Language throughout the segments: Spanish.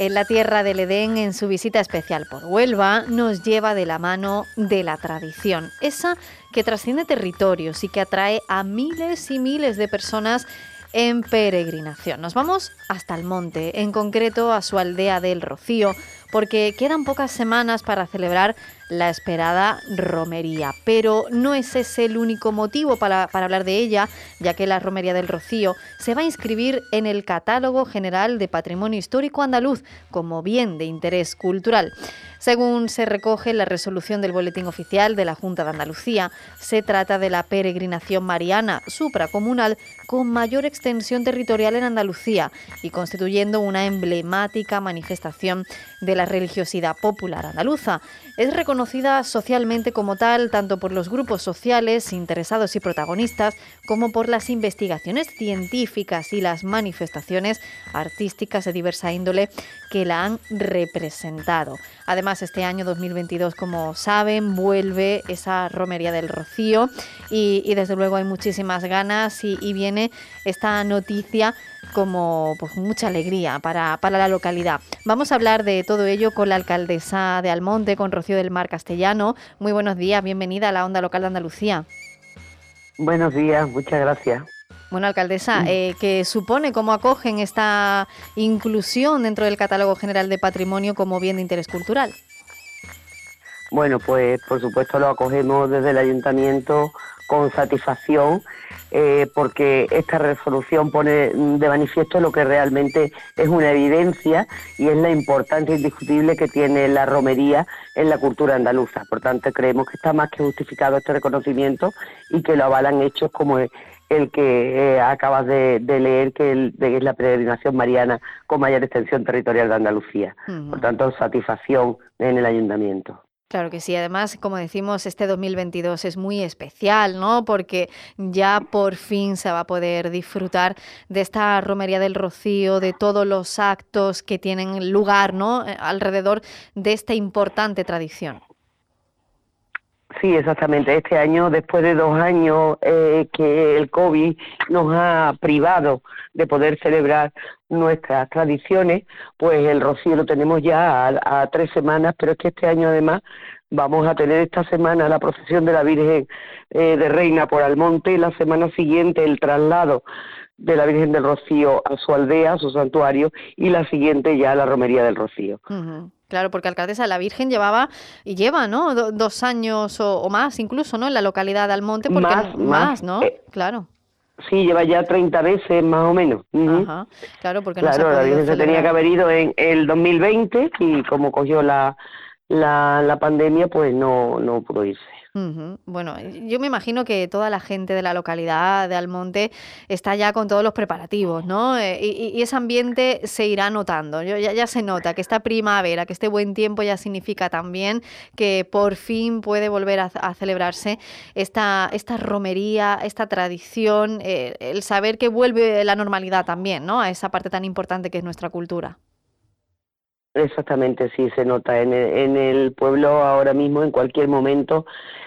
En la tierra del Edén, en su visita especial por Huelva, nos lleva de la mano de la tradición, esa que trasciende territorios y que atrae a miles y miles de personas en peregrinación. Nos vamos hasta el monte, en concreto a su aldea del Rocío, porque quedan pocas semanas para celebrar la esperada romería. Pero no es ese el único motivo para, para, hablar de ella, ya que la Romería del Rocío se va a inscribir en el Catálogo General de Patrimonio Histórico Andaluz como bien de interés cultural. Según se recoge en la resolución del Boletín Oficial de la Junta de Andalucía, se trata de la peregrinación mariana supracomunal con mayor extensión territorial en Andalucía y constituyendo una emblemática manifestación de la religiosidad popular andaluza. Es reconocida socialmente como tal tanto por los grupos sociales interesados y protagonistas como por las investigaciones científicas y las manifestaciones artísticas de diversa índole que la han representado. Además, este año 2022, como saben, vuelve esa romería del Rocío y, desde luego hay muchísimas ganas y, viene esta noticia como pues, mucha alegría para, para, la localidad. Vamos a hablar de todo ello con la alcaldesa de Almonte, con Rocío del Mar Castellano. Muy buenos días, bienvenida a la Onda Local de Andalucía. Buenos días, muchas gracias. Bueno, alcaldesa, mm. eh, ¿qué supone cómo acogen esta inclusión dentro del Catálogo General de Patrimonio como bien de interés cultural? Bueno, pues por supuesto lo acogemos desde el ayuntamiento con satisfacción eh, porque esta resolución pone de manifiesto lo que realmente es una evidencia y es la importancia indiscutible que tiene la romería en la cultura andaluza. Por tanto, creemos que está más que justificado este reconocimiento y que lo avalan hechos como el que eh, acabas de, leer, que, es la peregrinación mariana con mayor extensión territorial de Andalucía. Por tanto, satisfacción en el ayuntamiento. Claro que sí, además, como decimos, este 2022 es muy especial, ¿no? Porque ya por fin se va a poder disfrutar de esta romería del Rocío, de todos los actos que tienen lugar, ¿no? Eh, alrededor de esta importante tradición. Sí, exactamente. Este año, después de dos años eh, que el COVID nos ha privado de poder celebrar nuestras tradiciones, pues el rocío lo tenemos ya a, tres semanas, pero es que este año además vamos a tener esta semana la procesión de la Virgen eh, de Reina por Almonte y la semana siguiente el traslado de la Virgen del Rocío a su aldea, a su santuario, y la siguiente ya a la Romería del Rocío. Claro, porque alcaldesa, la Virgen llevaba y lleva, ¿no? dos años o, más incluso, ¿no? En la localidad de Almonte, porque más, más, ¿no? Eh, claro. Sí, lleva ya 30 veces más o menos. Ajá. Claro, porque no claro, la Virgen se tenía que haber ido en el 2020 y como cogió la, la, la pandemia, pues no, no pudo irse. Bueno, yo me imagino que toda la gente de la localidad de Almonte está ya con todos los preparativos, ¿no? Eh, y, ese ambiente se irá notando. ya, ya, se nota que esta primavera, que este buen tiempo ya significa también que por fin puede volver a, celebrarse esta, esta romería, esta tradición, eh, el saber que vuelve la normalidad también, ¿no? A esa parte tan importante que es nuestra cultura. Exactamente, sí, se nota. En el, en el pueblo ahora mismo, en cualquier momento,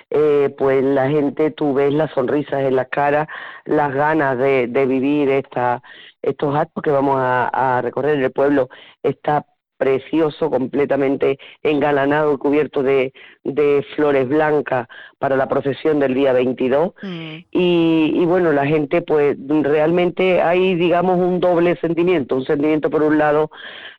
eh, pues la gente, tú ves las sonrisas en las caras, las ganas de, de vivir estos actos que vamos a, a recorrer en el pueblo, está precioso, completamente engalanado y cubierto de, de, flores blancas para la procesión del día 22. Mm. Y, y, bueno, la gente pues realmente hay, digamos, un doble sentimiento, un sentimiento por un lado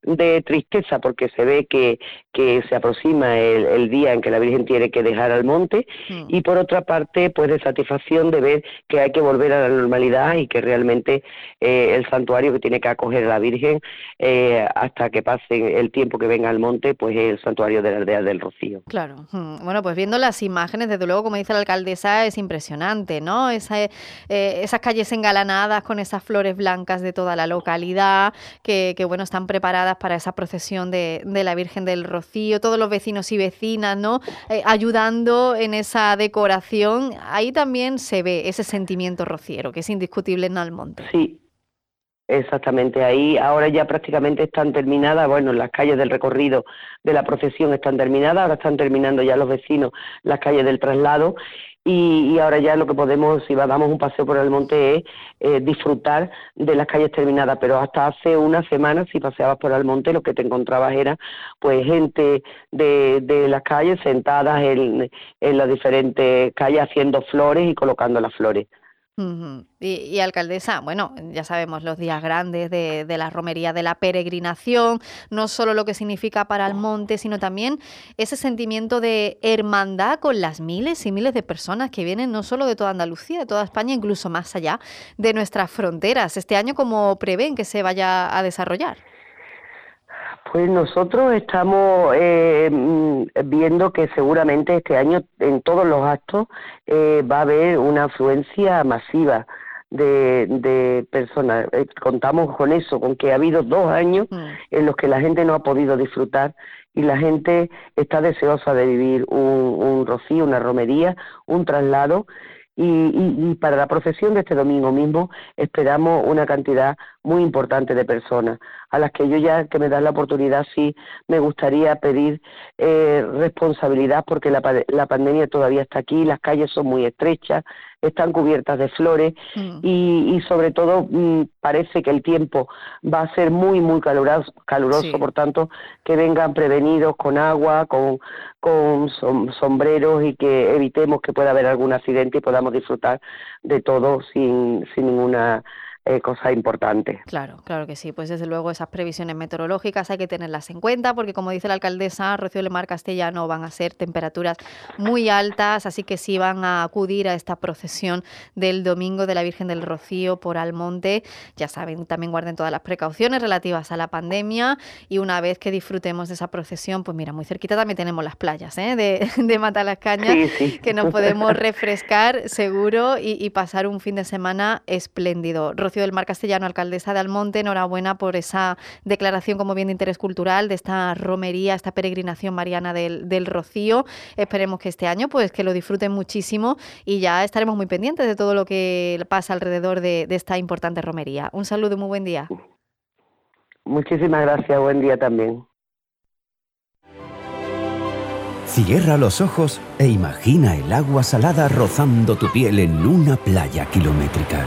de tristeza porque se ve que, que se aproxima el, día en que la Virgen tiene que dejar al monte mm. y por otra parte pues de satisfacción de ver que hay que volver a la normalidad y que realmente eh, el santuario que tiene que acoger a la Virgen eh, hasta que el tiempo que venga al monte pues es el santuario de la aldea del Rocío. Claro, mm. bueno pues viendo las imágenes desde luego como dice la alcaldesa es impresionante, ¿no? Esa, eh, esas calles engalanadas con esas flores blancas de toda la localidad que, que bueno están preparadas para esa procesión de, la Virgen del Rocío, todos los vecinos y vecinas, ¿no? Eh, ayudando en esa decoración. Ahí también se ve ese sentimiento rociero, que es indiscutible en Almonte. Sí, Exactamente, ahí ahora ya prácticamente están terminadas, bueno, las calles del recorrido de la procesión están terminadas, ahora están terminando ya los vecinos las calles del traslado y, ahora ya lo que podemos, si damos un paseo por el monte, es eh, disfrutar de las calles terminadas, pero hasta hace una semana si paseabas por el monte lo que te encontrabas era pues gente de, de las calles sentadas en, en las diferentes calles haciendo flores y colocando las flores y, alcaldesa, bueno, ya sabemos los días grandes de, la romería, de la peregrinación, no solo lo que significa para el monte, sino también ese sentimiento de hermandad con las miles y miles de personas que vienen no solo de toda Andalucía, de toda España, incluso más allá de nuestras fronteras. Este año, ¿cómo prevén que se vaya a desarrollar? Pues nosotros estamos eh, mm, viendo que seguramente este año en todos los actos eh, va a haber una afluencia masiva de, personas. Eh, contamos con eso, con que ha habido dos años mm. en los que la gente no ha podido disfrutar y la gente está deseosa de vivir un, un rocío, una romería, un traslado y, para la procesión de este domingo mismo esperamos una cantidad muy importante de personas a las que yo ya que me dan la oportunidad sí me gustaría pedir eh, responsabilidad porque la, la pandemia todavía está aquí, las calles son muy estrechas, están cubiertas de flores mm. y, y, sobre todo mm, parece que el tiempo va a ser muy, muy caluroso, caluroso por tanto, que vengan prevenidos con agua, con, con sombreros y que evitemos que pueda haber algún accidente y podamos disfrutar de todo sin, sin ninguna eh, cosa importante. Claro, claro que sí. Pues desde luego esas previsiones meteorológicas hay que tenerlas en cuenta porque como dice la alcaldesa Rocío Lemar Castellano van a ser temperaturas muy altas, así que sí van a acudir a esta procesión del domingo de la Virgen del Rocío por Almonte, ya saben, también guarden todas las precauciones relativas a la pandemia y una vez que disfrutemos de esa procesión, pues mira, muy cerquita también tenemos las playas ¿eh? de, de Matalascaña, que nos podemos refrescar seguro y, y pasar un fin de semana espléndido del Mar Castellano, alcaldesa de Almonte, enhorabuena por esa declaración como bien de interés cultural de esta romería, esta peregrinación mariana del, del Rocío. Esperemos que este año pues que lo disfruten muchísimo y ya estaremos muy pendientes de todo lo que pasa alrededor de, de esta importante romería. Un saludo y muy buen día. Muchísimas gracias, buen día también. Cierra los ojos e imagina el agua salada rozando tu piel en una playa kilométrica.